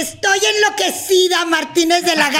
Estoy enloquecida, Martínez de la.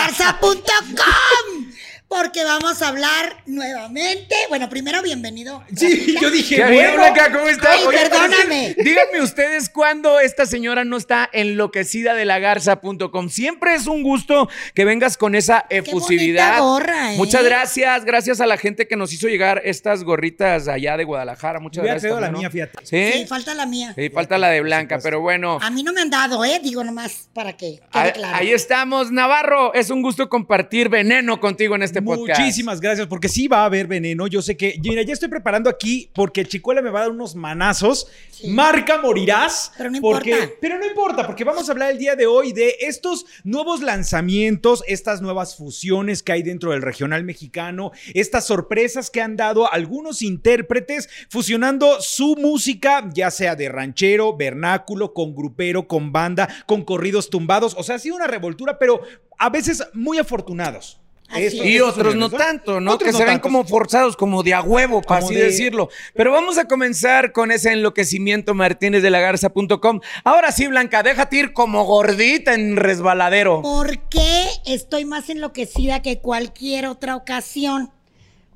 Porque vamos a hablar nuevamente. Bueno, primero, bienvenido. Sí, yo dije, ¿Qué bueno, bien, Blanca? ¿Cómo estás? Ay, perdóname. parece- díganme ustedes cuándo esta señora no está enloquecida de lagarza.com. Siempre es un gusto que vengas con esa efusividad. bonita gorra, ¿eh? Muchas gracias. Gracias a la gente que nos hizo llegar estas gorritas allá de Guadalajara. Muchas gracias. traído la mía, fíjate. ¿Sí? Sí, falta la mía. Sí, falta la de Blanca, pero bueno. A mí no me han dado, ¿eh? Digo nomás para que quede Ahí, claro. ahí estamos, Navarro. Es un gusto compartir veneno contigo en este podcast. Muchísimas gracias, porque sí va a haber veneno. Yo sé que, mira, ya estoy preparando aquí porque el Chicuela me va a dar unos manazos. Sí. Marca morirás. Pero no porque- importa. Pero no importa, porque vamos a hablar el día de hoy de estos nuevos lanzamientos, estas nuevas fusiones que hay dentro del regional mexicano, estas sorpresas que han dado algunos intérpretes fusionando su música, ya sea de ranchero, vernáculo, con grupero, con banda, con corridos tumbados. O sea, ha sido una revoltura, pero a veces muy afortunados. Y otros no tanto, ¿no? Otros que no se ven tantos. como forzados, como de a huevo, para Como así de- decirlo. Pero vamos a comenzar con ese enloquecimiento martínez de lagarza.com. Ahora sí, Blanca, déjate ir como gordita en resbaladero. ¿Por qué estoy más enloquecida que cualquier otra ocasión?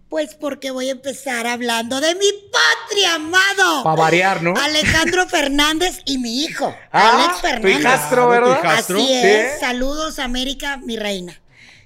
Pues porque voy a empezar hablando de mi patria amado. Para variar, ¿no? Alejandro Fernández y mi hijo, Ah, Alex tu Fernández. hijastro, tu ¿verdad? Así ¿Sí? es. Saludos, América, mi reina.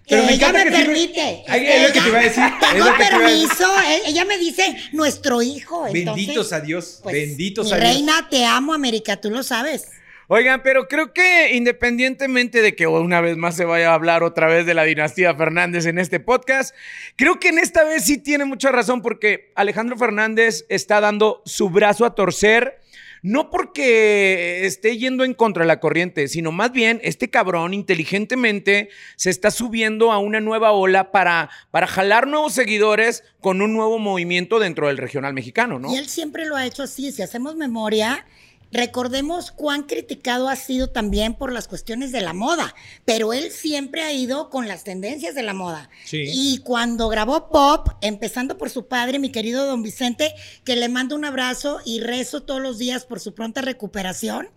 Pero me ella me que siempre- permite. Ay, es lo que te iba a decir, Tengo permiso. Ella me dice nuestro hijo. Benditos a Dios, pues, benditos a Dios. reina, te amo, América, tú lo sabes. Oigan, pero creo que independientemente de que una vez más se vaya a hablar otra vez de la dinastía Fernández en este podcast, creo que en esta vez sí tiene mucha razón porque Alejandro Fernández está dando su brazo a torcer. No porque esté yendo en contra de la corriente, sino más bien este cabrón inteligentemente se está subiendo a una nueva ola para, para jalar nuevos seguidores con un nuevo movimiento dentro del regional mexicano, ¿no? Y él siempre lo ha hecho así. Si hacemos memoria, recordemos cuán criticado ha sido también por las cuestiones de la moda. Pero él siempre ha ido con las tendencias de la moda. Sí. Y cuando grabó Pop, empezando por su padre, mi querido don Vicente, que le mando un abrazo y rezo todos los días por su pronta recuperación.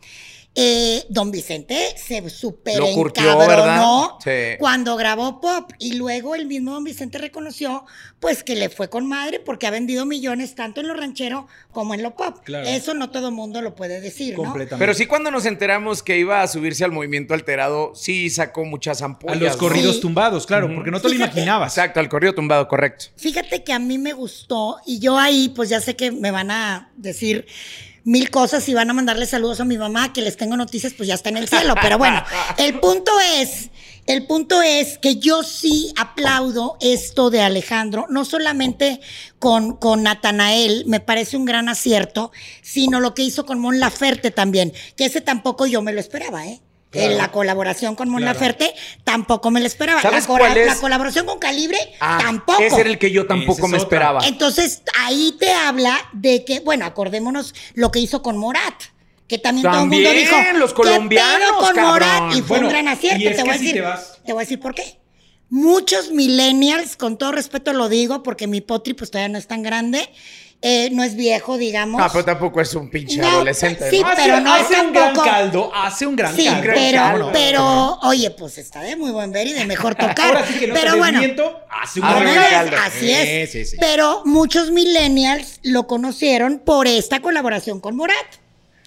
Eh, don Vicente se super Lo curtió, encabronó ¿verdad? Sí. cuando grabó Pop y luego el mismo Don Vicente reconoció pues que le fue con madre porque ha vendido millones tanto en lo ranchero como en lo pop. Claro. Eso no todo mundo lo puede decir, ¿no? Completamente. Pero sí cuando nos enteramos que iba a subirse al movimiento alterado, sí sacó muchas a ampollas. los ¿no? corridos Sí. tumbados, claro, porque no te lo imaginabas. Exacto, al corrido tumbado, correcto. Fíjate que a mí me gustó y yo ahí pues ya sé que me van a decir mil cosas y van a mandarle saludos a mi mamá que les tengo noticias pues ya está en el cielo, pero bueno, el punto es, el punto es que yo sí aplaudo esto de Alejandro, no solamente con, con Natanael, me parece un gran acierto, sino lo que hizo con Mon Laferte también, que ese tampoco yo me lo esperaba, ¿eh? Claro. En la colaboración con Mon Claro. Laferte tampoco me lo esperaba. ¿Sabes la, cora- cuál es? la colaboración con Calibre Ah, tampoco. Ese era el que yo tampoco es me otra. esperaba. Entonces, ahí te habla de que, bueno, acordémonos lo que hizo con Morat. Que también, todo el mundo También, dijo. los "¿Qué colombianos, pedo con cabrón?" Morat? Y fue Bueno, un gran acierto. te, voy a si decir, te te voy a decir por qué. Muchos millennials, con todo respeto lo digo, porque mi potri pues todavía no es tan grande, eh, no es viejo, digamos. Ah, pero tampoco es un pinche No, adolescente. sí, ¿no? Hace, pero no es hace un gran caldo, hace un gran Sí, caldo. pero, pero, oye, pues está de muy buen ver y de mejor tocar. Ahora sí que no pero bueno, desmiento, hace un no gran ves, caldo. así es. Sí, sí, sí. Pero muchos millennials lo conocieron por esta colaboración con Morat.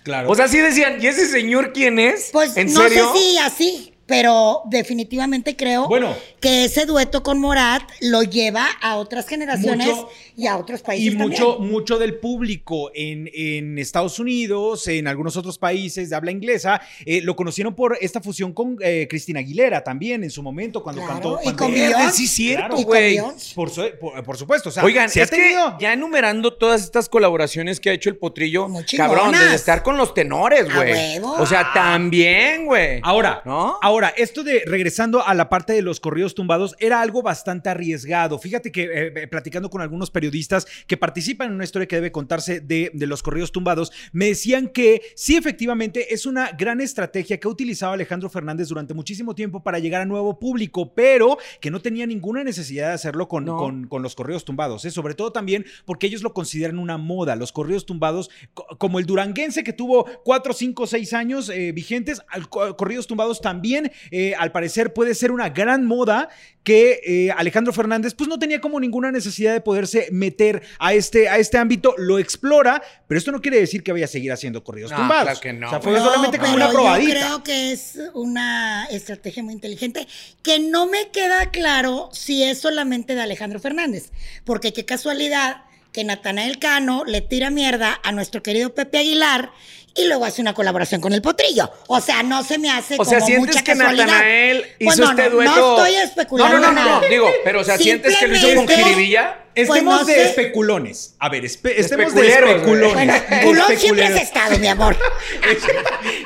Claro. O sea, sí decían, ¿y ese señor quién es? Pues ¿En no serio? sé si así, pero definitivamente creo Bueno. que ese dueto con Morat lo lleva a otras generaciones Mucho- y a otros países y mucho, también. mucho del público en, en Estados Unidos, en algunos otros países de habla inglesa, eh, lo conocieron por esta fusión con eh, Cristina Aguilera también en su momento, cuando Claro, cantó. y cuando- con Verde, Beyoncé. sí, cierto, Y con güey. Por, su- por, por supuesto, o sea, Oigan, se ha es que tenido. ya enumerando todas estas colaboraciones que ha hecho el potrillo, cabrón, desde estar con los tenores, güey. O sea, también, güey. Ahora, ¿No? ahora Ahora, esto de regresando a la parte de los corridos tumbados era algo bastante arriesgado. Fíjate que eh, eh, platicando con algunos periodistas que participan en una historia que debe contarse de, de los corridos tumbados, me decían que sí, efectivamente, es una gran estrategia que ha utilizado Alejandro Fernández durante muchísimo tiempo para llegar a nuevo público, pero que no tenía ninguna necesidad de hacerlo con, No. con, con los corridos tumbados. ¿eh? Sobre todo también porque ellos lo consideran una moda. Los corridos tumbados, co- como el duranguense que tuvo 4, 5, 6 años eh, vigentes, al, co- corridos tumbados también, eh, al parecer, puede ser una gran moda que eh, Alejandro Fernández pues no tenía como ninguna necesidad de poderse meter a este, a este ámbito, lo explora, pero esto no quiere decir que vaya a seguir haciendo corridos No, tumbados. claro que no. O sea, fue No, solamente como una probadita. Yo creo que es una estrategia muy inteligente que no me queda claro si es solamente de Alejandro Fernández, porque qué casualidad que Natanael Cano le tira mierda a nuestro querido Pepe Aguilar y luego hace una colaboración con el Potrillo. O sea, no se me hace O sea, sientes mucha que casualidad. Natanael hizo Pues no, este no, dueto. No estoy especulando No, no, no, no, nada. digo, pero o sea, sientes que lo hizo con jiribilla. Pues Estemos no de sé. especulones. A ver, espe- estemos de especulones. Bueno, culón siempre has estado, mi amor.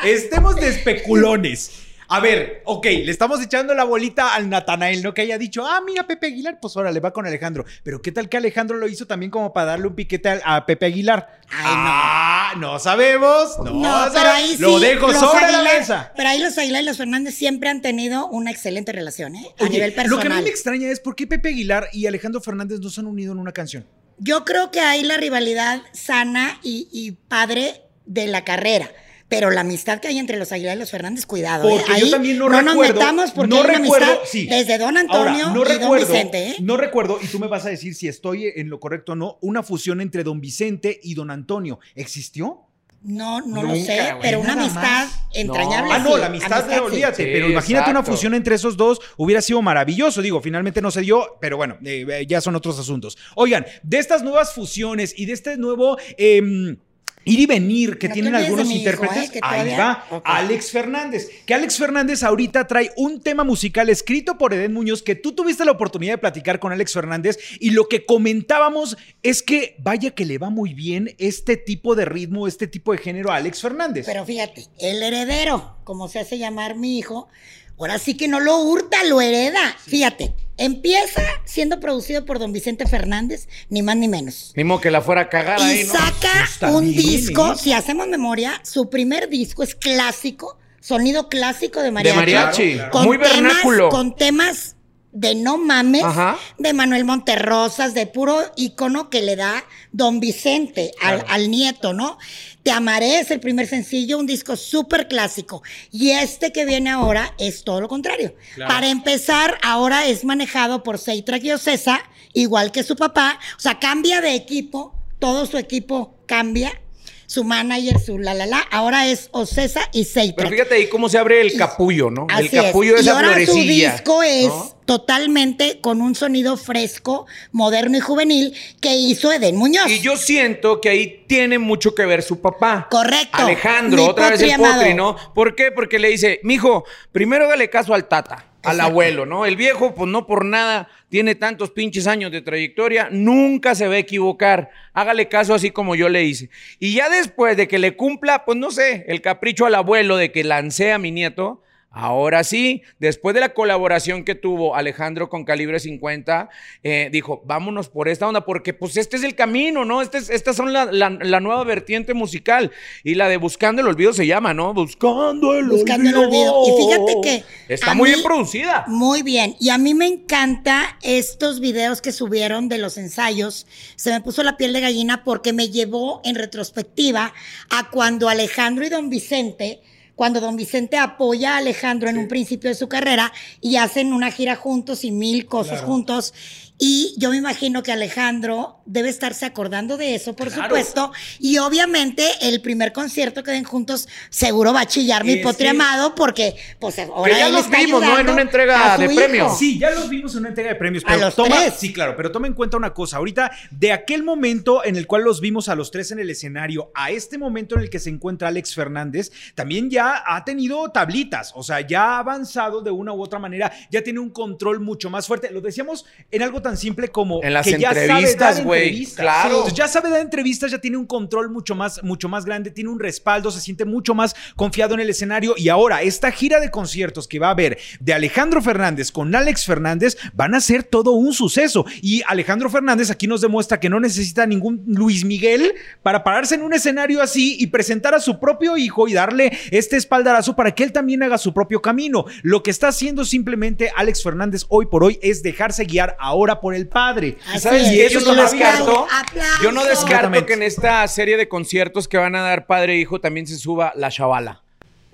Estemos de especulones. A ver, ok, le estamos echando la bolita al Natanael, ¿no? Que haya dicho, ah, mira, Pepe Aguilar, pues ahora le va con Alejandro. Pero ¿qué tal que Alejandro lo hizo también como para darle un piquete a, a Pepe Aguilar? Ay, no. ah, no sabemos. No, No, pero ahí sí. Lo dejo sobre la mesa. Pero ahí los Aguilar y los Fernández siempre han tenido una excelente relación, ¿eh? A Oye, nivel lo personal. que a mí me extraña es por qué Pepe Aguilar y Alejandro Fernández no se han unido en una canción. Yo creo que hay la rivalidad sana y, y padre de la carrera. Pero la amistad que hay entre los Aguilar y los Fernández, cuidado. ¿eh? Porque Ahí yo también no, nos recuerdo. metamos porque no hay una recuerdo, amistad sí. desde Don Antonio Ahora, no y Don recuerdo, Vicente. ¿eh? No recuerdo, y tú me vas a decir si estoy en lo correcto o no, una fusión entre Don Vicente y Don Antonio. ¿Existió? No, no lo sé, güey, pero una amistad más. entrañable. Ah, no, sí, la amistad, olvídate. Sí, pero imagínate una fusión entre esos dos, hubiera sido maravilloso. Digo, finalmente no se dio, pero bueno, eh, eh, ya son otros asuntos. Oigan, de estas nuevas fusiones y de este nuevo. em, Ir y venir que No tienen algunos hijo, intérpretes. ¿eh? Que Ahí va. Alex Fernández. Que Alex Fernández ahorita trae un tema musical escrito por Eden Muñoz que tú tuviste la oportunidad de platicar con Alex Fernández y lo que comentábamos es que vaya que le va muy bien este tipo de ritmo, este tipo de género a Alex Fernández. Pero fíjate, el heredero, como se hace llamar mi hijo, ahora sí que no lo hurta, lo hereda. Fíjate, empieza siendo producido por don Vicente Fernández, ni más ni menos. Ni modo que la fuera a cagar Y ahí, ¿no? saca Pues está un bien, disco, si hacemos memoria, su primer disco es clásico, sonido clásico de mariachi. De mariachi. Claro, Muy temas- vernáculo. con temas de no mames, Ajá. de Manuel Monterrosas, de puro icono que le da don Vicente al, Claro. al nieto, ¿no? Te amaré es el primer sencillo, un disco súper clásico. Y este que viene ahora es todo lo contrario. Claro. Para empezar, ahora es manejado por Seitra Ocesa, igual que su papá. O sea, cambia de equipo, todo su equipo cambia. Su manager, su la la la, ahora es Ocesa y Seitra. Pero fíjate ahí cómo se abre el capullo, ¿no? el capullo es. de y esa ahora florecilla. su disco es ¿no? totalmente con un sonido fresco, moderno y juvenil que hizo Eden Muñoz. Y yo siento que ahí tiene mucho que ver su papá. Correcto. Alejandro, Mi otra vez el potri, amado. ¿no? ¿Por qué? Porque le dice, mijo, primero hágale caso al tata, al abuelo, ¿no? El viejo, pues no por nada, tiene tantos pinches años de trayectoria, nunca se va a equivocar. Hágale caso así como yo le hice. Y ya después de que le cumpla, pues no sé, el capricho al abuelo de que lancé a mi nieto, Ahora sí, después de la colaboración que tuvo Alejandro con Calibre 50, eh, dijo, vámonos por esta onda, porque pues este es el camino, ¿no? Este es- estas son la, la- la nueva vertiente musical. Y la de Buscando el Olvido se llama, ¿no? Buscando el Buscando el Olvido. Olvido. Y fíjate que Está muy mí- bien producida. Muy bien. Y a mí me encanta estos videos que subieron de los ensayos. Se me puso la piel de gallina porque me llevó en retrospectiva a cuando Alejandro y don Vicente, cuando don Vicente apoya a Alejandro en un principio de su carrera y hacen una gira juntos y mil cosas juntos. Y yo me imagino que Alejandro debe estarse acordando de eso, por Claro. supuesto. Y obviamente el primer concierto que den juntos seguro va a chillar mi Es potri que- amado porque pues ahora Que ya él los está vimos, ¿no? En una entrega de hijo. premios. Sí, ya los vimos en una entrega de premios. A Pero los toma, tres. Sí, claro, pero toma en cuenta una cosa. Ahorita, de aquel momento en el cual los vimos a los tres en el escenario, a este momento en el que se encuentra Alex Fernández, también ya ha tenido tablitas. O sea, ya ha avanzado de una u otra manera, ya tiene un control mucho más fuerte. Lo decíamos en algo tan simple como En las que ya sabe entrevistas, dar güey. entrevistas. Claro. Entonces, ya sabe dar entrevistas, ya tiene un control mucho más, mucho más grande, tiene un respaldo, se siente mucho más confiado en el escenario. Y ahora, esta gira de conciertos que va a haber de Alejandro Fernández con Alex Fernández van a ser todo un suceso. Y Alejandro Fernández aquí nos demuestra que no necesita ningún Luis Miguel para pararse en un escenario así y presentar a su propio hijo y darle este espaldarazo para que él también haga su propio camino. Lo que está haciendo simplemente Alex Fernández hoy por hoy es dejarse guiar ahora por el padre. Así ¿Sabes? es. Y eso yo no descarto. Aplausos. Yo no descarto que en esta serie de conciertos que van a dar padre e hijo también se suba la chavala.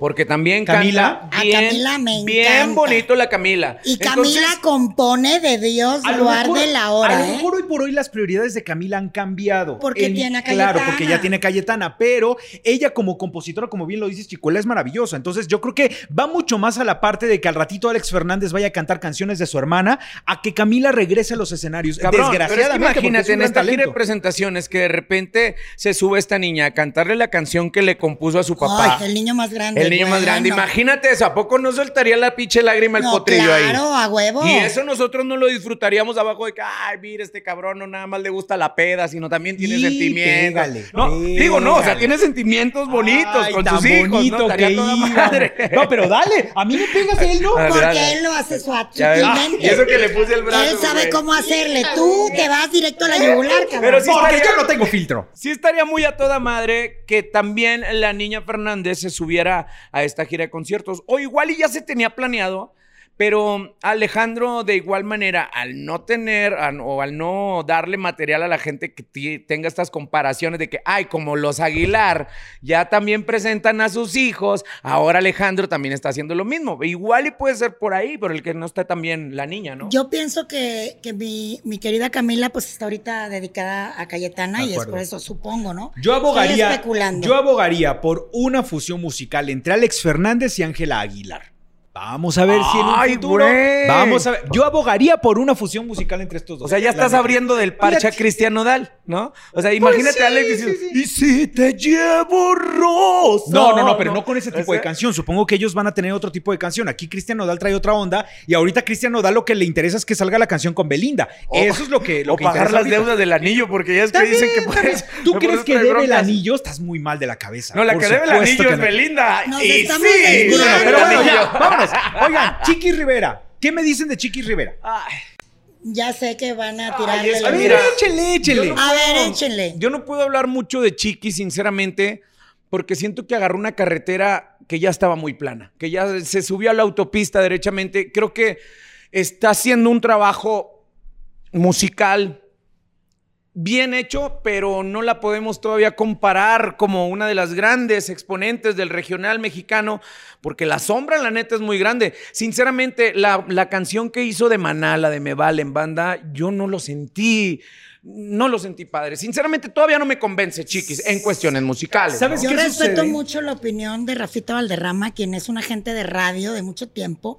Porque también Camila. canta A bien, Camila me bien encanta. bonito la Camila. Y Camila Entonces, compone de Dios, A lo lugar mejor- de la A hora, lo ¿eh? mejor hoy por hoy las prioridades de Camila han cambiado. Porque En- tiene a Claro, Cayetana. porque ya tiene a Cayetana, pero ella como compositora, como bien lo dices, Chicuela, es maravillosa. Entonces yo creo que va mucho más a la parte de que al ratito Alex Fernández vaya a cantar canciones de su hermana, a que Camila regrese a los escenarios. Cabrón, pero es que Desgraciadamente, es imagínate en esta gira de presentaciones que de repente se sube esta niña a cantarle la canción que le compuso a su papá. Ay, el niño más grande. el niño más grande. Imagínate eso. ¿A poco no soltaría la pinche lágrima el No, potrillo ahí? claro, a huevo. Y eso nosotros no lo disfrutaríamos abajo de que, ay, mira, este cabrón no nada más le gusta la peda, sino también tiene sentimientos. pégale, no, digo, no, o sea, tiene sentimientos bonitos Ay, con sus hijos, bonito ¿no? Estaría que toda madre. No, pero dale, a mí me pegas él, ¿no? Porque dale. él lo hace ves. sutilmente. Y eso que le puse el brazo. Él sabe cómo hacerle. Tú te vas directo a la yugular, cabrón. Pero sí Porque estaría- yo no tengo filtro. Sí estaría muy a toda madre que también la niña Fernández se subiera a esta gira de conciertos. O igual y ya se tenía planeado, pero Alejandro de igual manera, al no tener al- o al no darle material a la gente que tenga estas comparaciones de que, ay, como los Aguilar ya también presentan a sus hijos, ahora Alejandro también está haciendo lo mismo. Igual y puede ser por ahí, pero el que no está también la niña, ¿no? Yo pienso que, que mi, mi querida Camila pues está ahorita dedicada a Cayetana y es por eso, supongo, ¿no? Yo abogaría, yo abogaría por una fusión musical entre Alex Fernández y Ángela Aguilar. Vamos a ver si en un futuro. güey. Vamos a ver. Yo abogaría por una fusión musical entre estos dos. O sea, ya estás abriendo del parche a. Cristian Nodal, ¿no? O sea, imagínate sí, a Alex diciendo, sí. y si te llevo rosa. No, no, no, pero no con ese tipo de canción. Supongo que ellos van a tener otro tipo de canción. Aquí Cristian Nodal trae otra onda y ahorita Cristian Nodal lo que le interesa es que salga la canción con Belinda. O- Eso es lo que lo o que pagar interesa las ahorita. deudas del anillo, porque ya es que dicen que puedes. ¿Tú crees que debe el anillo? Estás muy mal de la cabeza. No, la que debe el anillo es. Belinda. Y sí, Pero bueno, ya, vámonos. Oigan, Chiquis Rivera. ¿Qué me dicen de Chiquis Rivera? Ay, Ya sé que van a Ay, tirarle. que A ver, mira, échele, échele. yo no A ver, échenle. Yo no puedo hablar mucho de Chiqui, sinceramente, porque siento que agarró una carretera que ya estaba muy plana, que ya se subió a la autopista derechamente. Creo que está haciendo un trabajo musical bien hecho, pero no la podemos todavía comparar como una de las grandes exponentes del regional mexicano, porque la sombra, la neta, es muy grande. Sinceramente, la, la canción que hizo de Maná, la de Me Vale en banda, yo no lo sentí. No lo sentí padre. Sinceramente, todavía no me convence, chiquis, en cuestiones musicales. ¿Sabes ¿no? Yo qué respeto sucede? mucho la opinión de Rafita Valderrama, quien es un agente de radio de mucho tiempo.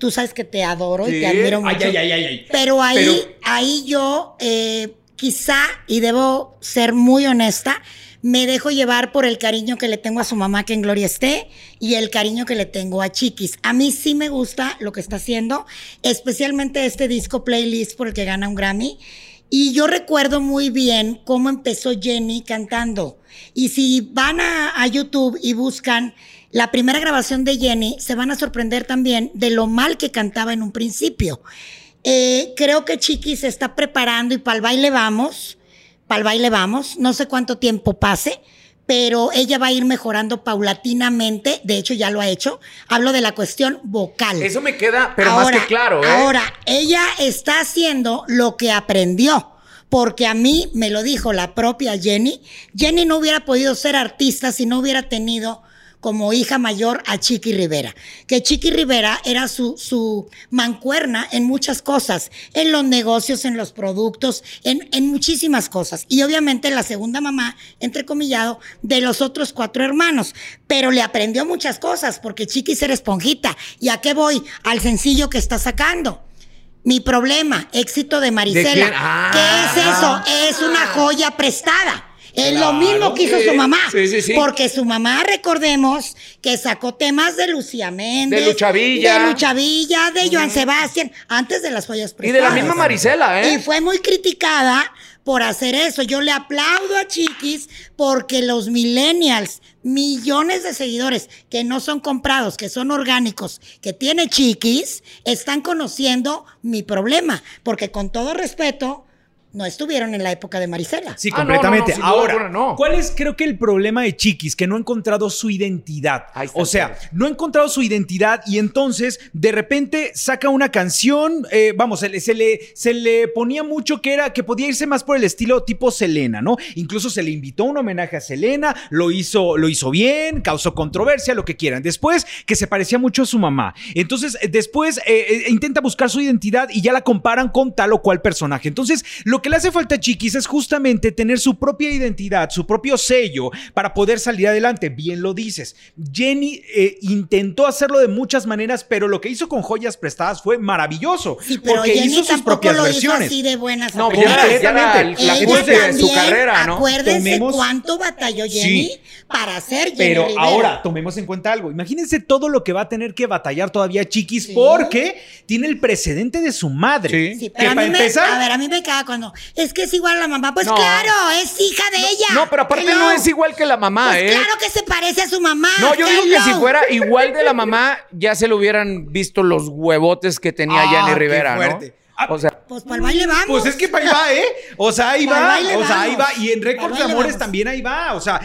Tú sabes que te adoro y te admiro mucho. Ay, ay, ay, ay, ay. Pero ahí, Pero- ahí yo eh, quizá, y debo ser muy honesta, me dejo llevar por el cariño que le tengo a su mamá, que en gloria esté, y el cariño que le tengo a Chiquis. A mí sí me gusta lo que está haciendo, especialmente este disco playlist por el que gana un Grammy. Y yo recuerdo muy bien cómo empezó Jenny cantando. Y si van a, a YouTube y buscan la primera grabación de Jenny, se van a sorprender también de lo mal que cantaba en un principio. Eh, creo que Chiqui se está preparando y para el baile vamos, para el baile vamos, no sé cuánto tiempo pase, pero ella va a ir mejorando paulatinamente, de hecho ya lo ha hecho, hablo de la cuestión vocal. Eso me queda, pero más que claro, ¿eh? Ahora, ella está haciendo lo que aprendió. Porque a mí me lo dijo la propia Jenny. Jenny no hubiera podido ser artista si no hubiera tenido como hija mayor a Chiqui Rivera. Que Chiqui Rivera era su, su mancuerna en muchas cosas, en los negocios, en los productos, en, en muchísimas cosas. Y obviamente la segunda mamá, entrecomillado, de los otros cuatro hermanos. Pero le aprendió muchas cosas porque Chiqui era esponjita. ¿Y a qué voy? Al sencillo que está sacando. Mi problema, éxito de Marisela. Ah. ¿Qué es eso? Es una joya prestada. Es Claro, lo mismo que hizo sí. su mamá. Sí, sí, sí. Porque su mamá, recordemos, que sacó temas de Lucía Méndez. De Lucha Villa. De Lucha Villa, de Joan Sebastián, antes de las joyas Y de la prestadas. misma Marisela, ¿eh? Y fue muy criticada por hacer eso. Yo le aplaudo a Chiquis porque los millennials, millones de seguidores que no son comprados, que son orgánicos, que tiene Chiquis, están conociendo mi problema. Porque con todo respeto, no estuvieron en la época de Marisela. Sí, Ah, completamente. no, no, Ahora, alguna, no. ¿cuál es creo que el problema de Chiquis? Que no ha encontrado su identidad. O sea, no ha encontrado su identidad y entonces de repente saca una canción, eh, vamos, se le, se, le, se le ponía mucho que era que podía irse más por el estilo tipo Selena, ¿no? Incluso se le invitó un homenaje a Selena, lo hizo, lo hizo bien, causó controversia, lo que quieran. Después, que se parecía mucho a su mamá. Entonces, eh, después eh, eh, intenta buscar su identidad y ya la comparan con tal o cual personaje. Entonces, lo que le hace falta a Chiquis es justamente tener su propia identidad, su propio sello para poder salir adelante. Bien lo dices. Jenny eh, intentó hacerlo de muchas maneras, pero lo que hizo con joyas prestadas fue maravilloso. Sí, pero porque Jenny hizo sus propias lo versiones. hizo así de buenas No, ya, primeras. ya la, la Ella de su también, carrera, ¿no? Acuérdense Tomemos- cuánto batalló Jenny Sí. para ser Jenny Pero Rivera. ahora, tomemos en cuenta algo. Imagínense todo lo que va a tener que batallar todavía Chiquis Sí. porque tiene el precedente de su madre. Sí. Sí, que pero a para mí, me, empezar, a ver, a mí me caga cuando es que es igual a la mamá. Pues No. claro, es hija de ella. No, pero aparte Hello. no es igual que la mamá, Pues ¿eh? claro que se parece a su mamá. No, yo digo que si fuera igual de la mamá, ya se le hubieran visto los huevotes que tenía Ah, Jenny qué Rivera, ¿no? Ah, O sea, Pues para el baile vamos. Pues es que para ahí va, ¿eh? O sea, ahí va, baile o sea, ahí va. Y en Récords de Amores vamos. también ahí va. O sea,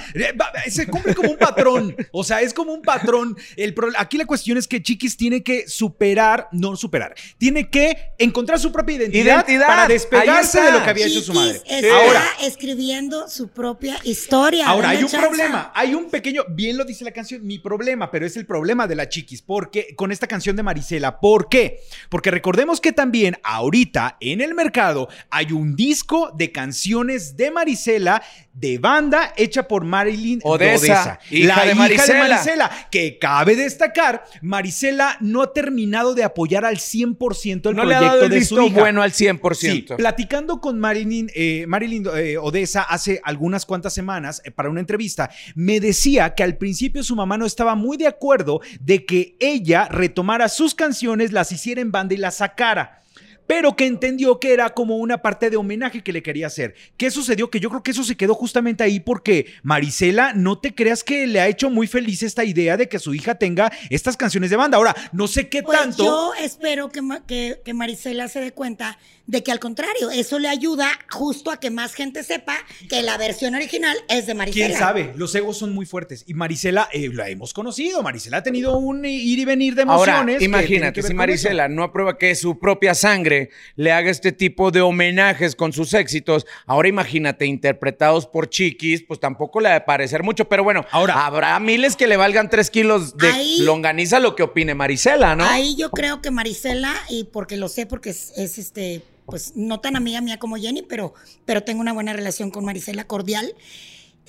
se cumple como un patrón. O sea, es como un patrón. El pro- aquí la cuestión es que Chiquis tiene que superar, no superar, tiene que encontrar su propia identidad, Identidad, para despegarse de lo que había hecho su madre. Está Ahora, escribiendo su propia historia. Ahora, hay un chance. problema, hay un pequeño, bien lo dice la canción, mi problema, pero es el problema de la chiquis, porque con esta canción de Marisela, ¿por qué? Porque recordemos que también ahorita en el mercado hay un disco de canciones de Marisela de banda hecha por Marilyn Odessa, hija la de hija Marisela. de Marisela, que cabe destacar, Marisela no ha terminado de apoyar al 100% el no le proyecto ha dado el de visto su hija. bueno al 100%. Sí, platicando con Marilyn, eh, Marilyn eh, Odessa hace algunas cuantas semanas eh, para una entrevista, me decía que al principio su mamá no estaba muy de acuerdo de que ella retomara sus canciones, las hiciera en banda y las sacara. Pero que entendió que era como una parte de homenaje que le quería hacer. ¿Qué sucedió? Que yo creo que eso se quedó justamente ahí porque Marisela, no te creas que le ha hecho muy feliz esta idea de que su hija tenga estas canciones de banda. Ahora, no sé qué Pues tanto. yo espero que, que, que Marisela se dé cuenta de que al contrario, eso le ayuda justo a que más gente sepa que la versión original es de Marisela. ¿Quién sabe? Los egos son muy fuertes. Y Marisela, eh, la hemos conocido. Marisela ha tenido un ir y venir de emociones. Ahora, imagínate, que si Marisela no aprueba que su propia sangre le haga este tipo de homenajes con sus éxitos, ahora imagínate, interpretados por chiquis, pues tampoco le ha de parecer mucho, pero bueno, Ahora- habrá miles que le valgan tres kilos de Ahí- longaniza lo que opine Marisela, ¿no? Ahí yo creo que Marisela, y porque lo sé, porque es, es, este, pues no tan amiga mía como Jenny, pero, pero tengo una buena relación con Marisela cordial.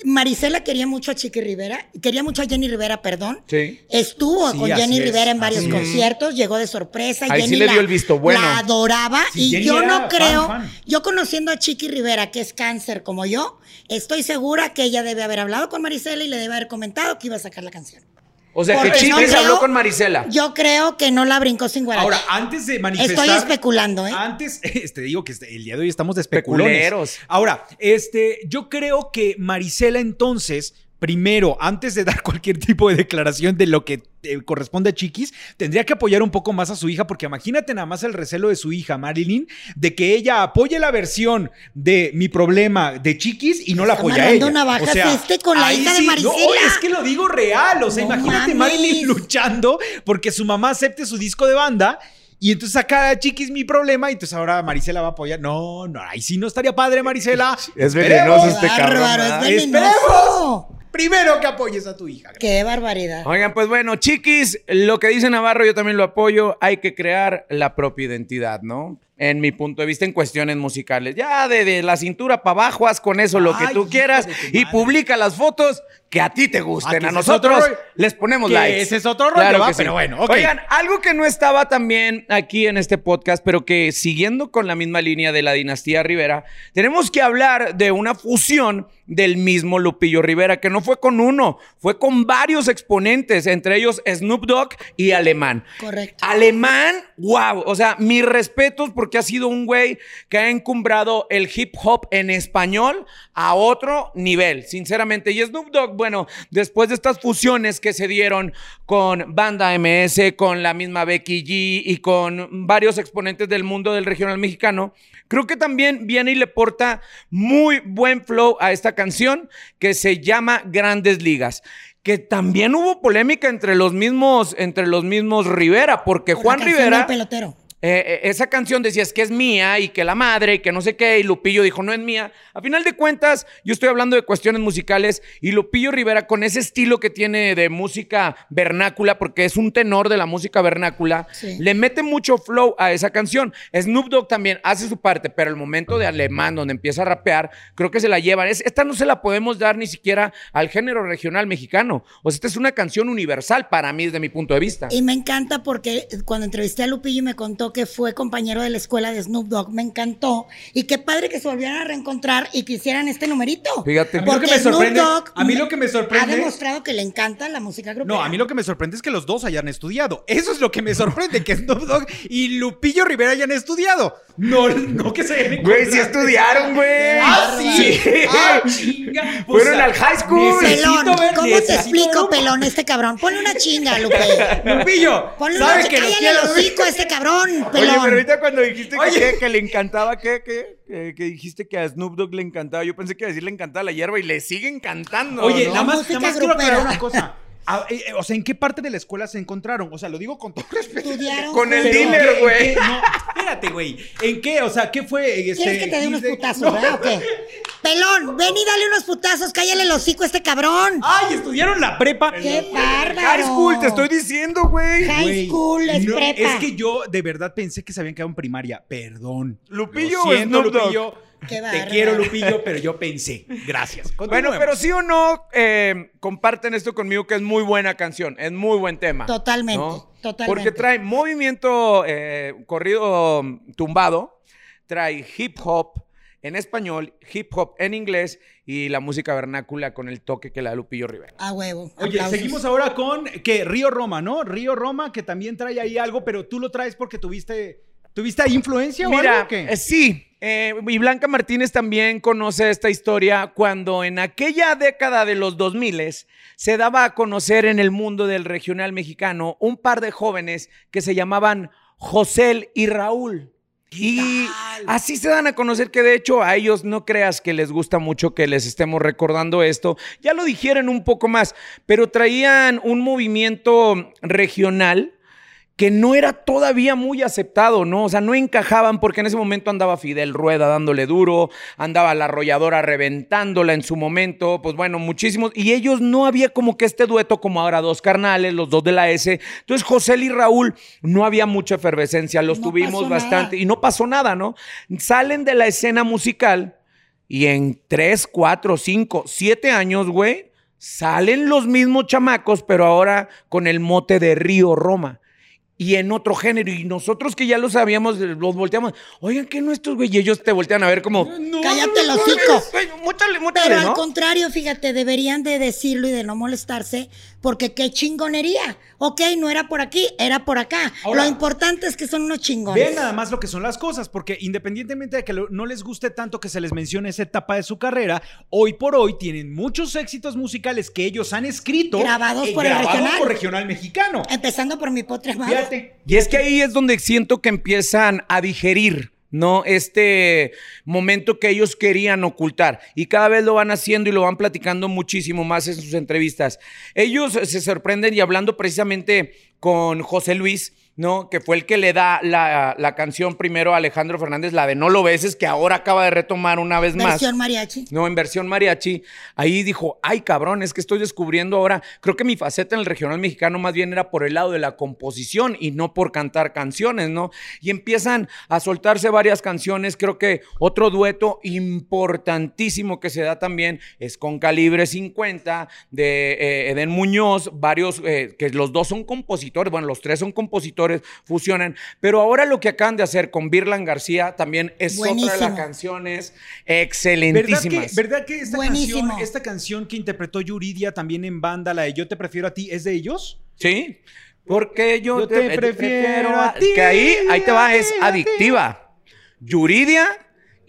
Marisela quería mucho a Chiqui Rivera, quería mucho a Jenny Rivera, perdón. Sí. Sí, Estuvo con Jenny es, Rivera en varios así es. conciertos, llegó de sorpresa. Ahí Jenny sí le la- dio el visto bueno. La adoraba. Sí, y Jenny yo no fan, creo, fan. yo conociendo a Chiqui Rivera, que es cáncer como yo, estoy segura que ella debe haber hablado con Marisela y le debe haber comentado que iba a sacar la canción. O sea, que Porque no habló con Marisela. Yo creo que no la brincó sin guarache. Ahora, antes de manifestar. Estoy especulando, ¿eh? Antes, este, digo que este- el día de hoy estamos de especulones. Especuleros. Ahora, este, yo creo que Marisela entonces. Primero, antes de dar cualquier tipo de declaración de lo que eh, corresponde a Chiquis, tendría que apoyar un poco más a su hija, porque imagínate nada más el recelo de su hija, Marilyn, de que ella apoye la versión de mi problema de Chiquis y no la apoya ella. navajas este con la hija de Marisela. No, es que lo digo real. O sea, No imagínate mames. Marilyn luchando porque su mamá acepte su disco de banda. Y entonces acá Chiquis mi problema y entonces ahora Marisela va a apoyar. No, no, ahí sí no estaría padre Marisela. Es Esperemos. venenoso este cabrón, es venenoso. Primero que apoyes a tu hija. Qué barbaridad. Oigan, pues bueno, chiquis, lo que dice Navarro yo también lo apoyo, hay que crear la propia identidad, ¿no? En mi punto de vista en cuestiones musicales. Ya de, de la cintura para abajo, haz con eso lo que tú quieras y publica las fotos que a ti te gusten. Que a nosotros otro les ponemos Que likes. ese es otro rollo, ¿va? Pero bueno. Oigan, algo que no estaba también aquí en este podcast, pero que siguiendo con la misma línea de la dinastía Rivera, tenemos que hablar de una fusión del mismo Lupillo Rivera, que no fue con uno, fue con varios exponentes, entre ellos Snoop Dogg y Alemán. Correcto. Alemán, wow, o sea, mis respetos porque ha sido un güey que ha encumbrado el hip hop en español a otro nivel, sinceramente. Y Snoop Dogg, bueno, después de estas fusiones que se dieron con Banda MS, con la misma Becky G y con varios exponentes del mundo del regional mexicano, creo que también viene y le porta muy buen flow a esta canción que se llama Grandes Ligas que también hubo polémica entre los mismos, entre los mismos Rivera, porque Por Juan Rivera, del pelotero. Eh, eh, esa canción decía es que es mía y que la madre y que no sé qué, y Lupillo dijo no es mía. A final de cuentas, yo estoy hablando de cuestiones musicales y Lupillo Rivera con ese estilo que tiene de música vernácula, porque es un tenor de la música vernácula, Sí. le mete mucho flow a esa canción. Snoop Dogg también hace su parte, pero el momento de Alemán, donde empieza a rapear, creo que se la llevan. Es- esta no se la podemos dar ni siquiera al género regional mexicano. O sea, esta es una canción universal para mí, desde mi punto de vista. Y me encanta porque cuando entrevisté a Lupillo y me contó que fue compañero de la escuela de Snoop Dogg, me encantó. Y qué padre que se volvieran a reencontrar y que hicieran este numerito. Fíjate. A mí lo Porque que me Snoop sorprende- Dogg a mí lo que me sorprende- Ha demostrado que le encanta la música grupera. No, a mí lo que me sorprende es que los dos hayan estudiado. Eso es lo que me sorprende, que Snoop Dogg y Lupillo Rivera hayan estudiado. No, no que se hayan Güey, sí estudiaron, güey. Ah, sí. Sí. Ah, chinga. Fueron al high school. necesito Pelón, ver- ¿cómo te explico, pelón, este cabrón? Ponle una chinga, Lupe. Lupillo, Ponle una ¿sabe chinga. que Cállale el hocico a este cabrón, Oye, pelón. pero ahorita cuando dijiste que, que- que le encantaba, ¿qué? ¿Qué? Que, que dijiste que a Snoop Dogg le encantaba. Yo pensé que a decir le encantaba la hierba y le sigue encantando. Oye, ¿no? nada más, nada más quiero aclarar una cosa. Ah, eh, eh, o sea, ¿en qué parte de la escuela se encontraron? O sea, lo digo con todo respeto. Estudiaron Con el dealer, ¿en qué- en güey. qué? No, espérate, güey. ¿En qué? O sea, ¿qué fue? Este, ¿Quieres que te dé unos putazos, No. verdad, o qué? Pelón, ven y dale unos putazos, cállale el hocico a este cabrón. ¡Ay, estudiaron la prepa! ¡Qué bárbaro! High school, te estoy diciendo, güey. High Güey, school es no, prepa. Es que yo de verdad pensé que se habían quedado en primaria. Perdón. ¿Lupillo Lo o siento, Snoop Dogg? Lupillo. Qué Te quiero, Lupillo, pero yo pensé. Gracias. Bueno, pero sí o no, eh, comparten esto conmigo que es muy buena canción, es muy buen tema. Totalmente, totalmente. Porque trae movimiento eh, corrido um, tumbado, trae hip hop en español, hip hop en inglés y la música vernácula con el toque que le da Lupillo Rivera. A huevo. Oye, aplausos. seguimos ahora con que Río Roma, ¿no? Río Roma, que también trae ahí algo, pero tú lo traes porque tuviste, ¿tuviste influencia o Mira, algo? o qué? eh, sí. Eh, y Blanca Martínez también conoce esta historia cuando en aquella década de los 2000 se daba a conocer en el mundo del regional mexicano un par de jóvenes que se llamaban José y Raúl. Y así se dan a conocer que de hecho a ellos no creas que les gusta mucho que les estemos recordando esto. Ya lo dijeron un poco más, pero traían un movimiento regional que no era todavía muy aceptado, ¿no? O sea, no encajaban porque en ese momento andaba Fidel Rueda dándole duro, andaba la arrolladora reventándola en su momento, pues bueno, muchísimos, y ellos no había como que este dueto como ahora dos carnales, los dos de la S. Entonces, José y Raúl no había mucha efervescencia, los No tuvimos bastante nada. y no pasó nada, ¿no? Salen de la escena musical y en tres, cuatro, cinco, siete años, güey, salen los mismos chamacos, pero ahora con el mote de Río Roma. Y en otro género. Y nosotros que ya lo sabíamos, los volteamos. Oigan, ¿qué nuestros güey? Y ellos te voltean a ver como. Cállate el hocico. Pero al ¿no? contrario, fíjate, deberían de decirlo y de no molestarse, porque qué chingonería. Ok, no era por aquí, era por acá. Ahora- Lo importante es que son unos chingones. Vean nada más lo que son las cosas, porque independientemente de que lo- no les guste tanto que se les mencione esa etapa de su carrera, hoy por hoy tienen muchos éxitos musicales que ellos han escrito. Grabados por el regional. por regional mexicano. Empezando por mi potre amado. Y es que ahí es donde siento que empiezan a digerir, ¿no? Este momento que ellos querían ocultar. Y cada vez lo van haciendo y lo van platicando muchísimo más en sus entrevistas. Ellos se sorprenden y hablando precisamente con José Luis, ¿no? Que fue el que le da la, la canción primero a Alejandro Fernández, la de No lo beses, que ahora acaba de retomar una vez más. Versión mariachi. No, en versión mariachi. Ahí dijo, ay cabrón, es que estoy descubriendo ahora, creo que mi faceta en el regional mexicano más bien era por el lado de la composición y no por cantar canciones, ¿no? Y empiezan a soltarse varias canciones. Creo que otro dueto importantísimo que se da también es con Calibre 50 de eh, Eden Muñoz, varios, eh, que los dos son compositores, bueno, los tres son compositores fusionan. Pero ahora lo que acaban de hacer con Birlan García también es otra de las canciones ¿Verdad que, excelentísimas. ¿Verdad que esta Buenísimo. canción, esta canción que interpretó Yuridia también en banda, la de Yo te prefiero a ti, es de ellos? Sí. Porque yo, Yo te prefiero a ti. Que ahí, ahí te va, es adictiva. Yuridia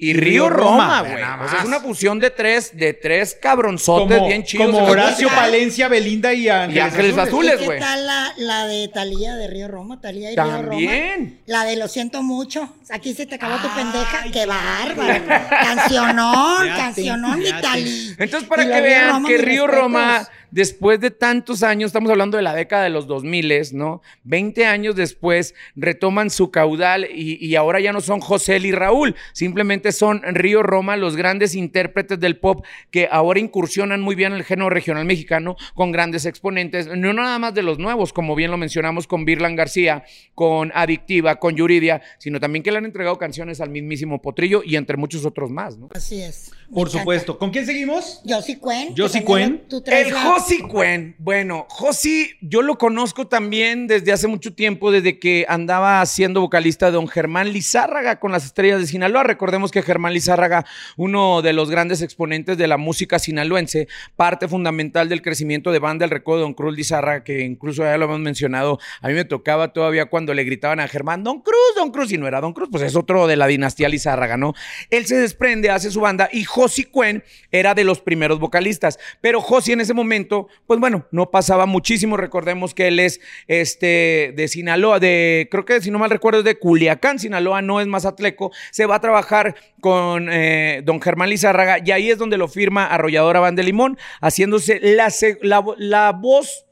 y Río Río Roma, güey. nada O sea, es una fusión de tres, de tres cabronzotes Como, bien chidos. como Horacio. Palencia, Belinda y Ángeles, Ángeles Azules. Azules. ¿Y qué güey. tal la, la de Talía de Río Roma? Talía y Río Roma. También. La de Lo siento mucho. Aquí se te acabó tu pendeja. ¡Qué bárbaro! Cancionón, cancionón, mi ya te- Talí. Entonces, para Y que vean Roma, que Río respetos. Roma, después de tantos años, estamos hablando de la década de los 2000, ¿no? 20 años después, retoman su caudal y, y ahora ya no son José y Raúl, simplemente son Río Roma, los grandes intérpretes del pop que ahora incursionan muy bien en el género regional mexicano con grandes exponentes, no nada más de los nuevos, como bien lo mencionamos con Birlan García, con Adictiva, con Yuridia, sino también que le han entregado canciones al mismísimo Potrillo y entre muchos otros más, ¿no? Así es. Por encanta. supuesto. ¿Con quién seguimos? Josie Cuen. Josie que también Cuen. Tú traes El la- Josi Cuen. Bueno, Josi, yo lo conozco también desde hace mucho tiempo, desde que andaba siendo vocalista de don Germán Lizárraga con las estrellas de Sinaloa. Recordemos que Germán Lizárraga, uno de los grandes exponentes de la música sinaloense, parte fundamental del crecimiento de banda El Recodo de Don Cruz Lizárraga, que incluso ya lo hemos mencionado. A mí me tocaba todavía cuando le gritaban a Germán, Don Cruz, Don Cruz, y no era Don Cruz, pues es otro de la dinastía Lizárraga, ¿no? Él se desprende, hace su banda y Josi Cuen era de los primeros vocalistas. Pero Josi en ese momento, pues bueno, no pasaba muchísimo. Recordemos que él es este, de Sinaloa, de, creo que si no mal recuerdo, es de Culiacán, Sinaloa, no es Mazatleco. Se va a trabajar con eh, don Germán Lizárraga y ahí es donde lo firma Arrolladora Van de Limón, haciéndose la, la, la voz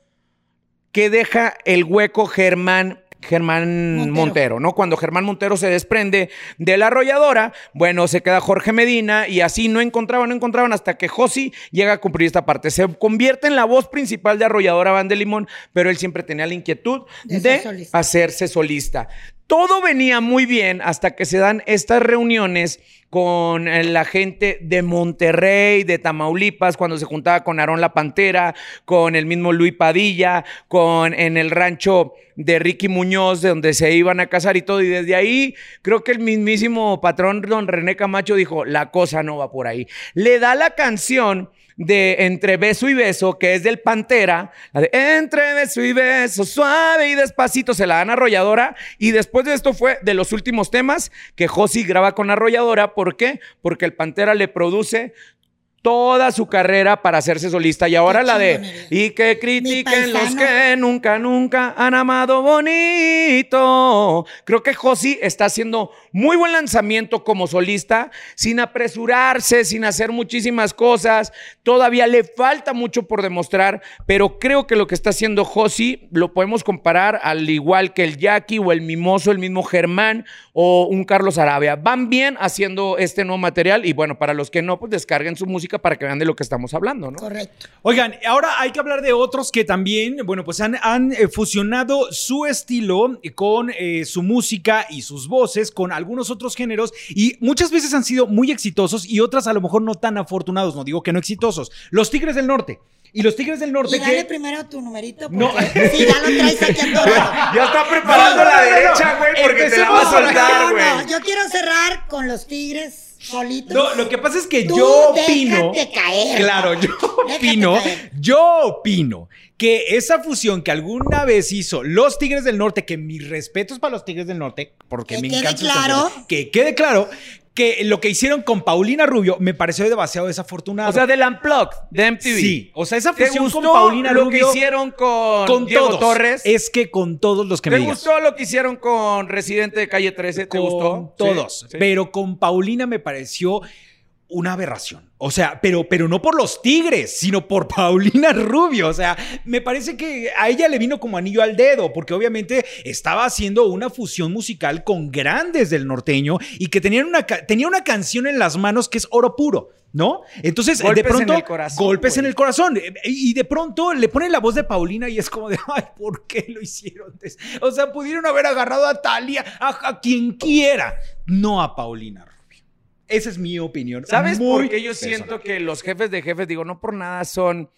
que deja el hueco Germán. Germán Montero. Montero. ¿no? Cuando Germán Montero se desprende de la arrolladora, bueno, se queda Jorge Medina y así no encontraban, no encontraban hasta que Josi llega a cumplir esta parte. Se convierte en la voz principal de arrolladora Van de Limón, pero él siempre tenía la inquietud De de, ser solista. hacerse solista. Todo venía muy bien hasta que se dan estas reuniones con eh, la gente de Monterrey, de Tamaulipas, cuando se juntaba con Aarón La Pantera, con el mismo Luis Padilla, con en el rancho de Ricky Muñoz, de donde se iban a casar y todo. Y desde ahí, creo que el mismísimo patrón don René Camacho dijo, la cosa no va por ahí. Le da la canción de Entre beso y beso, que es del Pantera, la de Entre beso y beso, suave y despacito, se la dan Arrolladora, y después de esto fue de los últimos temas que Josi graba con Arrolladora, ¿por qué? Porque el Pantera le produce toda su carrera para hacerse solista, y ahora la de. Y que critiquen los que nunca, nunca han amado bonito. Creo que Josi está haciendo muy buen lanzamiento como solista, sin apresurarse, sin hacer muchísimas cosas. Todavía le falta mucho por demostrar, pero creo que lo que está haciendo Josi lo podemos comparar al igual que el Jackie o el Mimoso, el mismo Germán o un Carlos Arabia. Van bien haciendo este nuevo material y bueno, para los que no, pues descarguen su música para que vean de lo que estamos hablando, ¿no? Correcto. Oigan, ahora hay que hablar de otros que también, bueno, pues han, han, eh, fusionado su estilo con eh, su música y sus voces con algunos otros géneros y muchas veces han sido muy exitosos y otras a lo mejor no tan afortunados, no digo que no exitosos. Los Tigres del Norte. Y los Tigres del Norte Y dale que... primero tu numerito. Porque No. Sí, ya lo traes aquí atorado. Ya está preparando la derecha, güey, porque te la va a soltar, No, güey. no, yo quiero cerrar con los tigres No, lo que pasa es que Tú yo opino. caer. Claro, yo Déjate opino. caer. Yo opino que esa fusión que alguna vez hizo los Tigres del Norte, que mis respetos para los Tigres del Norte, porque Que me encanta. claro. Que quede claro que lo que hicieron con Paulina Rubio me pareció demasiado desafortunado. O sea, del Unplugged, de MTV. sí, o sea, esa ¿Te fusión gustó con Paulina lo Rubio que hicieron con, con Diego todos. Torres? Es que con todos los que ¿Te me digas. gustó lo que hicieron con Residente de Calle 13? ¿Te con gustó? todos. Sí, sí. Pero con Paulina me pareció una aberración. O sea, pero, pero no por los Tigres, sino por Paulina Rubio. O sea, me parece que a ella le vino como anillo al dedo, porque obviamente estaba haciendo una fusión musical con grandes del norteño y que tenían una, tenía una canción en las manos que es oro puro. ¿No? Entonces, Golpes de pronto, en el corazón, golpes güey. en el corazón. Eh, Y de pronto le ponen la voz de Paulina y es como de, ay, ¿por qué lo hicieron? O sea, pudieron haber agarrado a Talia, a, a quien quiera, no a Paulina. Esa es mi opinión. ¿Sabes por qué yo personal. siento que los jefes de jefes, digo, no por nada son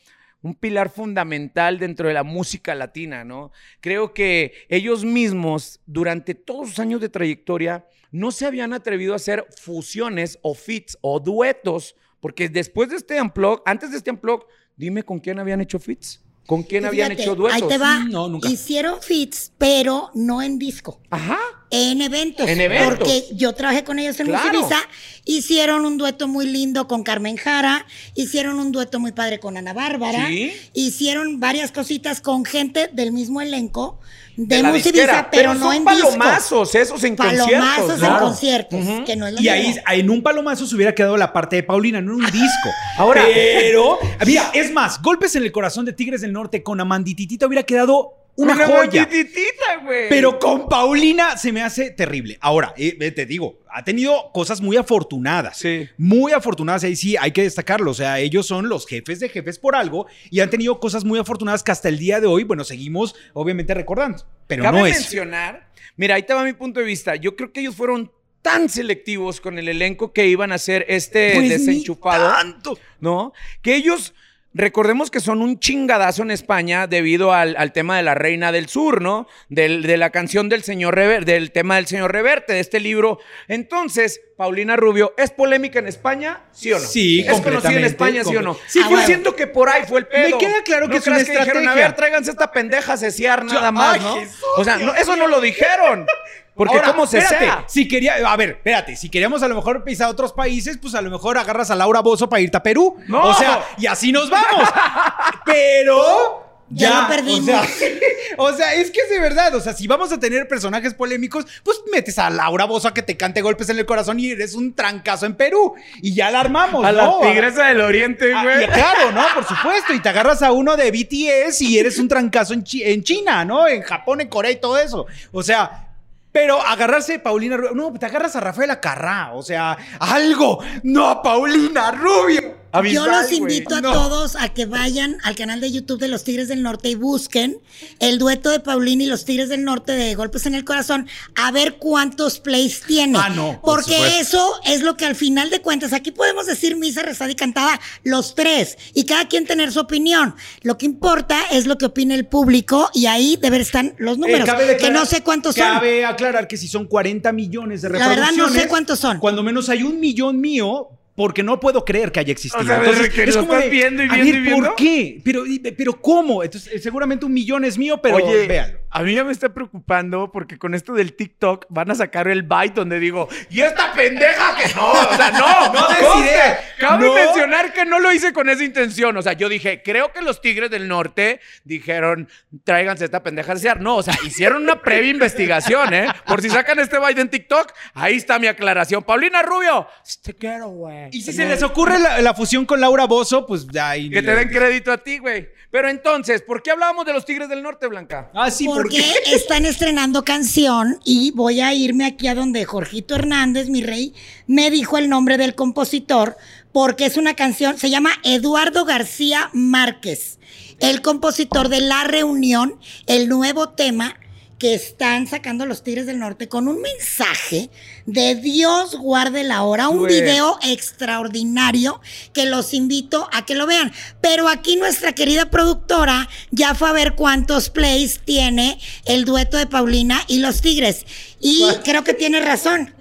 un pilar fundamental dentro de la música latina, ¿no? Creo que ellos mismos, durante todos sus años de trayectoria, no se habían atrevido a hacer fusiones o fits o duetos, porque después de este unplug, antes de este unplug, dime con quién habían hecho fits, con quién habían fíjate, hecho duetos. Ahí te va. No, nunca. Hicieron fits, pero no en disco. Ajá. En eventos. En eventos. Porque yo trabajé con ellos en Claro. Musivisa. Hicieron un dueto muy lindo con Carmen Jara. Hicieron un dueto muy padre con Ana Bárbara. Sí. Hicieron varias cositas con gente del mismo elenco de, De la disquera, pero, no son en palomazos, esos en disco. conciertos. Palomazos en conciertos. Que no es Y ahí, en un palomazo se hubiera quedado la parte de Paulina, no en un disco. Ahora- pero, mira, es más, golpes en el corazón de Tigres del Norte con Amandititita hubiera quedado una, joya. bandititita, güey. Pero con Paulina se me hace terrible. Ahora, eh, te digo, ha tenido cosas muy afortunadas. Sí. Muy afortunadas, ahí sí hay que destacarlo. O sea, ellos son los jefes de jefes por algo y han tenido cosas muy afortunadas que hasta el día de hoy, bueno, seguimos obviamente recordando. Pero Cabe no es. mencionar, mira, ahí te va mi punto de vista. Yo creo que ellos fueron tan selectivos con el elenco que iban a hacer este Pues ni desenchufado, tanto. ¿no? Que ellos, recordemos que son un chingadazo en España debido al, al tema de la Reina del Sur, ¿no? Del- de la canción del señor Rever, del tema del señor Reverte, de este libro. Entonces, Paulina Rubio, ¿es polémica en España? ¿Sí o no? Sí, ¿Es conocida en España, sí o no? Sí, Ah, yo bueno. siento que por ahí fue el pedo. Me queda claro que ¿No es una creas dijeron, a estrategia. ver, tráiganse esta pendeja a cesear nada más, Ay, ¿no? Jesús, o sea, no, eso no lo dijeron. Porque Ahora, cómo se espérate, sea. Si quería, a ver, espérate, si queríamos a lo mejor pisar otros países, pues a lo mejor agarras a Laura Bozo para irte a Perú. No. O sea, y así nos vamos. Pero Ya lo perdimos. O sea, o sea, es que es de verdad. O sea, si vamos a tener personajes polémicos, pues metes a Laura Bozo a que te cante golpes en el corazón y eres un trancazo en Perú. Y ya la armamos, A la ¿no? tigresa del oriente, Ah, güey. claro, ¿no? Por supuesto. Y te agarras a uno de BTS y eres un trancazo en, Chi- en China, ¿no? En Japón, en Corea y todo eso. O sea. Pero agarrarse Paulina Rubio. No, te agarras a Rafael Acarrá. O sea, algo. No a Paulina Rubio. Yo los invito a No. todos a que vayan al canal de YouTube de los Tigres del Norte y busquen el dueto de Paulina y los Tigres del Norte de Golpes en el Corazón a ver cuántos plays tiene. Ah, no, por Porque eso es lo que al final de cuentas, aquí podemos decir misa, rezada y cantada los tres y cada quien tener su opinión. Lo que importa es lo que opine el público y ahí deben estar los números, Eh, cabe que no sé cuántos son. Cabe aclarar que si son 40 millones de La verdad, reproducciones. no sé cuántos son. Cuando menos hay un millón mío. Porque no puedo creer que haya existido. O sea, desde que lo estás viendo y a viendo ver, y viendo. ¿Por qué? Pero, pero ¿cómo? Entonces, eh, seguramente un millón es mío, pero Oye, véalo. a mí ya me está preocupando porque con esto del TikTok van a sacar el byte donde digo, ¿y esta pendeja que no? O sea, no, No idea. Cabe No. mencionar que no lo hice con esa intención. O sea, yo dije, creo que los Tigres del Norte dijeron, tráiganse esta pendeja a desear. No, o sea, hicieron una previa investigación, ¿eh? Por si sacan este byte en TikTok, ahí está mi aclaración. Paulina Rubio, te quiero, güey. Y si se les ocurre la, la fusión con Laura Bozo, pues ahí. Que te den crédito a ti, güey. Pero entonces, ¿por qué hablábamos de los Tigres del Norte, Blanca? Ah, sí, porque porque. están estrenando canción y voy a irme aquí a donde Jorgito Hernández, mi rey, me dijo el nombre del compositor porque es una canción, se llama Eduardo García Márquez, el compositor de La Reunión, el nuevo tema que están sacando los Tigres del Norte con un mensaje de Dios guarde la hora, un Güey. video extraordinario que los invito a que lo vean. Pero aquí nuestra querida productora ya fue a ver cuántos plays tiene el dueto de Paulina y los Tigres. Y creo que tiene razón.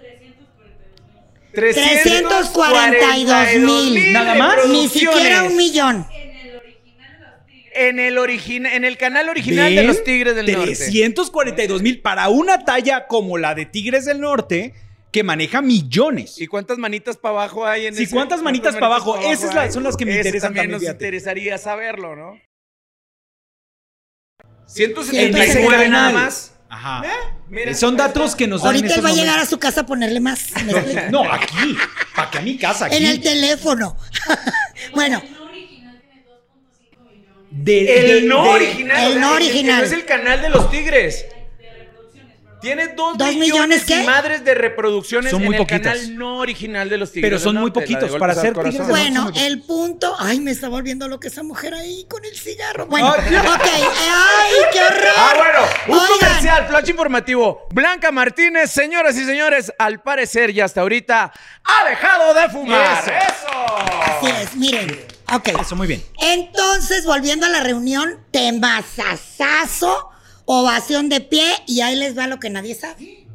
342 mil. ¿Nada más? Ni siquiera un millón. En el origin en el canal original de los Tigres del Norte. 342 mil para una talla como la de Tigres del Norte que maneja millones. ¿Y cuántas manitas para abajo hay en Sí, ese? ¿cuántas manitas para abajo? Esas hay? son las que me Eso interesan también también, nos fíjate. interesaría saberlo, ¿no? En 179 ese nada más. Ajá. ¿Eh? Mira, Eh, Son datos está. que nos dan Ahorita él va a llegar a su casa a ponerle más. No, aquí. ¿Para que a mi casa? Aquí. En el teléfono. bueno, De- El no de- original. el no que original. no es el canal de los tigres. Tiene dos, ¿Dos millones, millones y qué? madres de reproducciones Son en muy el poquitas. canal no original de los tigres. Pero son muy de poquitos para ser. Tigres bueno, el punto. Ay, me está volviendo lo que esa mujer ahí con el cigarro. Bueno, Ay, ok. Ay, qué horror. Ah, bueno, un Oigan, comercial, flash informativo. Blanca Martínez, señoras y señores, al parecer y hasta ahorita ha dejado de fumar. Eso. ¡Eso! Así es, miren. Ok. Eso, muy bien. Entonces, volviendo a la reunión, temazazazo, ovación de pie, y ahí les va lo que nadie sabe.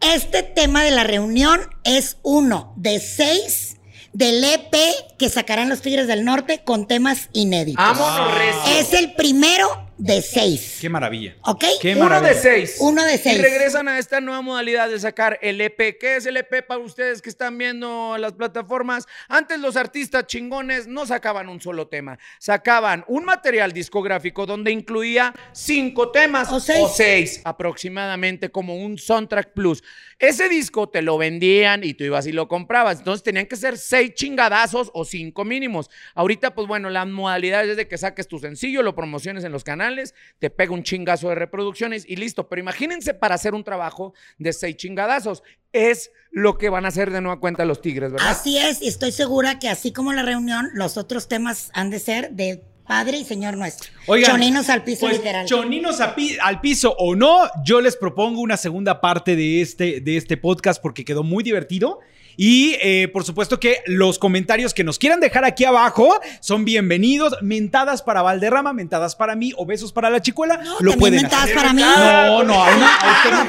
Este tema de la reunión es uno de seis del EP que sacarán los Tigres del Norte con temas inéditos. Vámonos, recio. Es el primero de seis. Qué maravilla. ¿Ok? Qué Uno maravilla. de seis. Uno de seis. Y regresan a esta nueva modalidad de sacar el EP. ¿Qué es el EP para ustedes que están viendo las plataformas? Antes los artistas chingones no sacaban un solo tema. Sacaban un material discográfico donde incluía cinco temas O seis. aproximadamente como un soundtrack plus. Ese disco te lo vendían y tú ibas y lo comprabas. Entonces tenían que ser seis chingadazos o cinco mínimos. Ahorita, pues bueno, las modalidades es de que saques tu sencillo, lo promociones en los canales, te pega un chingazo de reproducciones y listo. Pero imagínense para hacer un trabajo de seis chingadazos. Es lo que van a hacer de nueva cuenta los Tigres, ¿verdad? Así es, y estoy segura que así como la reunión, los otros temas han de ser de Padre y Señor nuestro. Oigan, Choninos al piso, pues, literal. Choninos a pi- al piso o no, yo les propongo una segunda parte de este, de este podcast porque quedó muy divertido. Y eh, por supuesto que los comentarios que nos quieran dejar aquí abajo son bienvenidos. Mentadas para Valderrama, mentadas para mí o besos para la chicuela. No, lo pueden mentadas hacer. para mí. No, no, a una- a.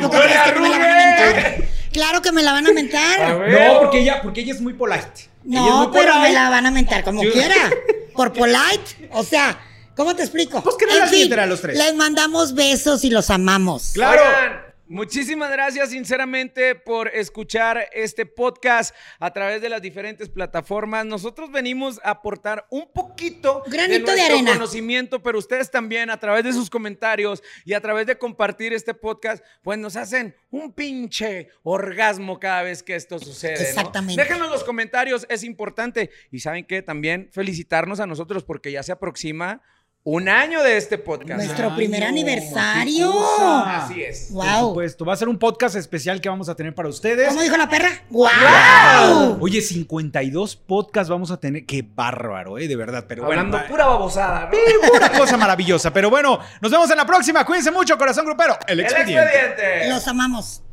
Claro que me la van a mentar. A. No, porque ella, porque ella es muy polite. Es No, muy pero me la van a mentar como Sí. quiera. Por polite. O sea, ¿cómo te explico? Pues que no En las fin, a los tres. Les mandamos besos y los amamos. Claro. Oigan, muchísimas gracias sinceramente por escuchar este podcast a través de las diferentes plataformas. Nosotros venimos a aportar un poquito Granito de nuestro conocimiento, pero ustedes también a través de sus comentarios y a través de compartir este podcast, pues nos hacen un pinche orgasmo cada vez que esto sucede. ¿no? Exactamente. Déjenos los comentarios, es importante. Y saben que también felicitarnos a nosotros porque ya se aproxima un año de este podcast. Nuestro primer aniversario. Así es. Por Wow. supuesto, va a ser un podcast especial que vamos a tener para ustedes. ¿Cómo dijo la perra? ¡Wow! Oye, 52 podcasts vamos a tener. Qué bárbaro, ¿eh? De verdad. Pero bueno, Hablando va- pura babosada, ¿no? pura cosa maravillosa. Pero bueno, nos vemos en la próxima. Cuídense mucho, corazón grupero. El El expediente. expediente. Los amamos.